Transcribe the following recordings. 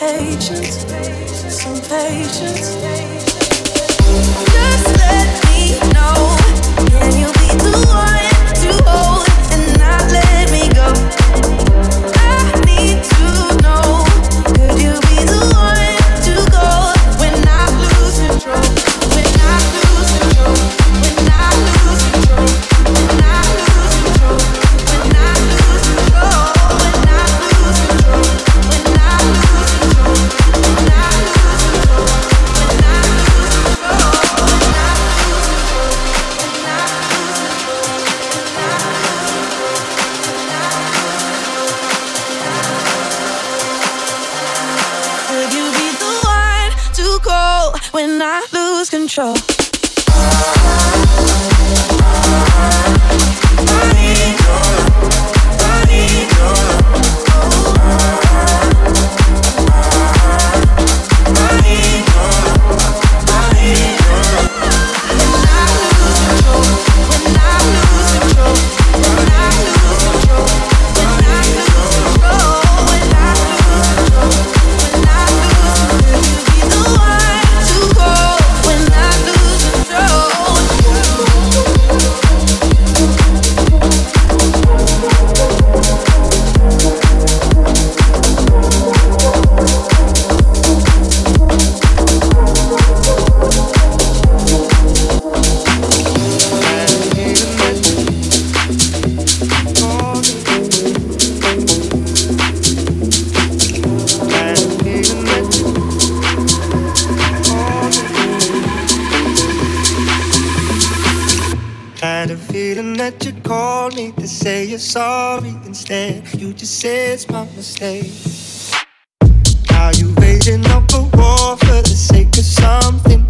patience, some patience. Just let me know. Can you? sorry instead. You just say it's my mistake. Are you raising up a war for the sake of something?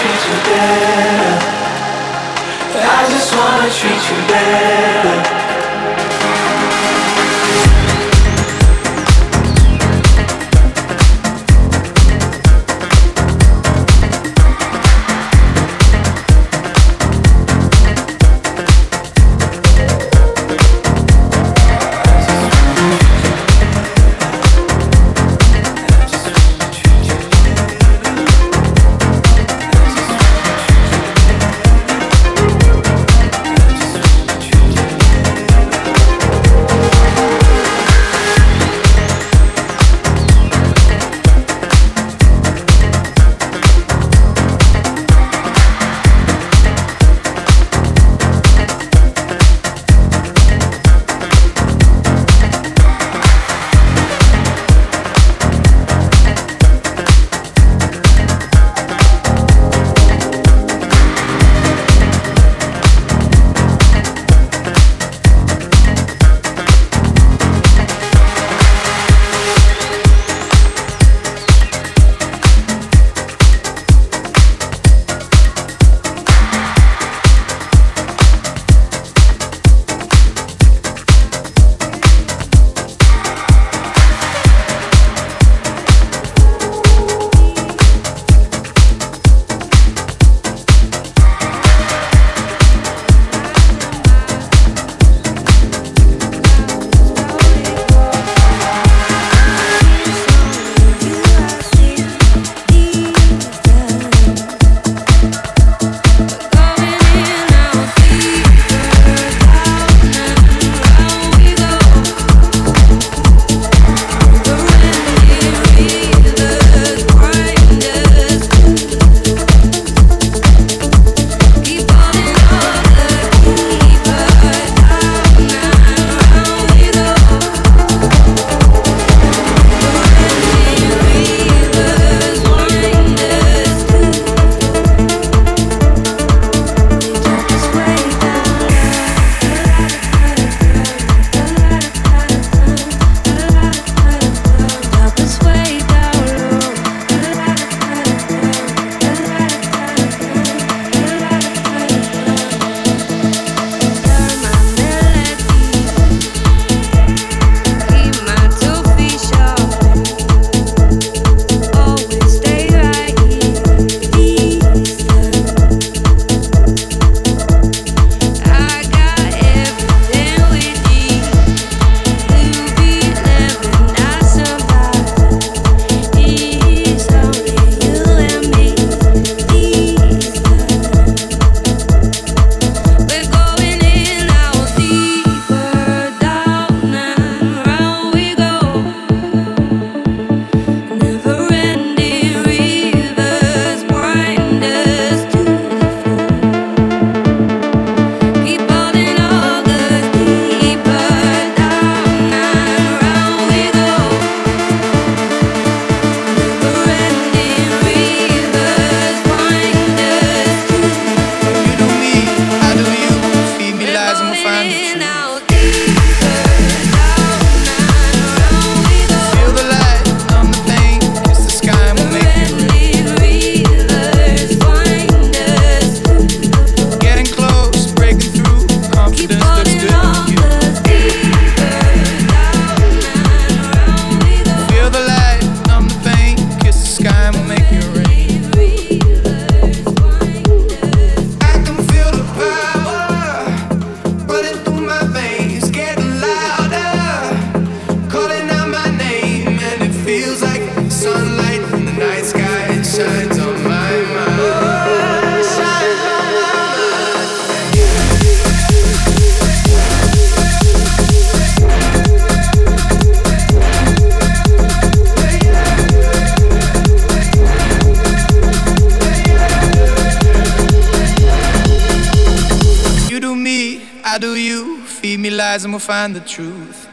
treat you better. I just wanna treat you better. Find the truth.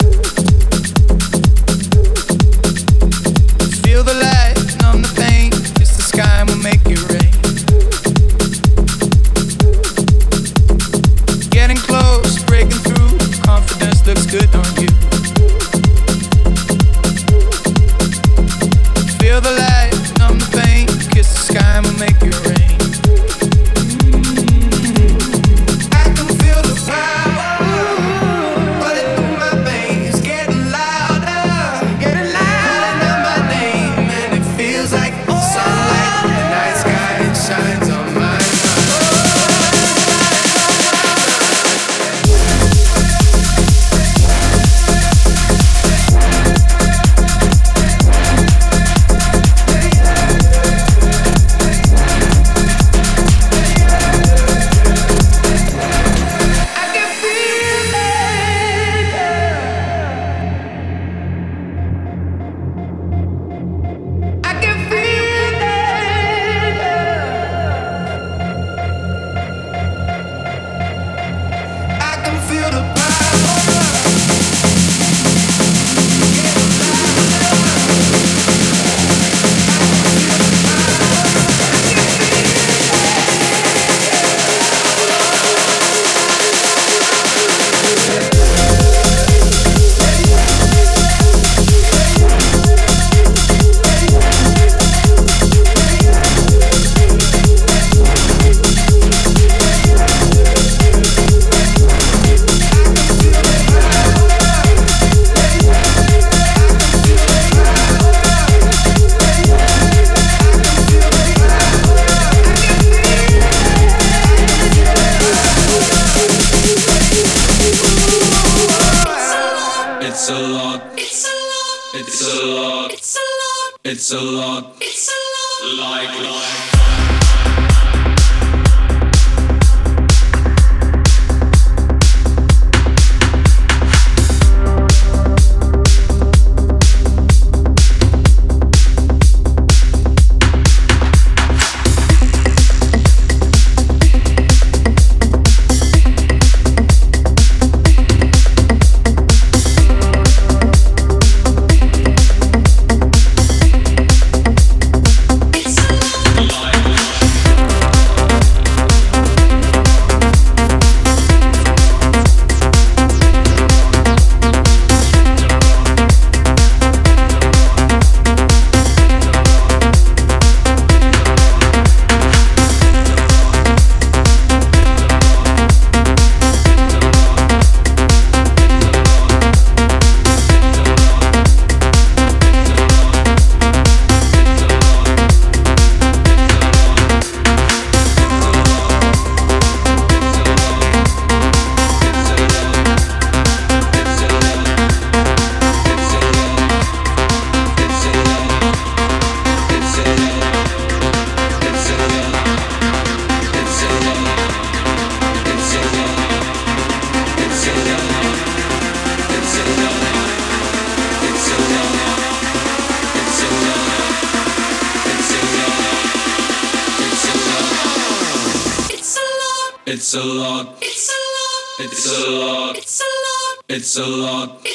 It's a lot.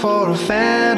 for a fan.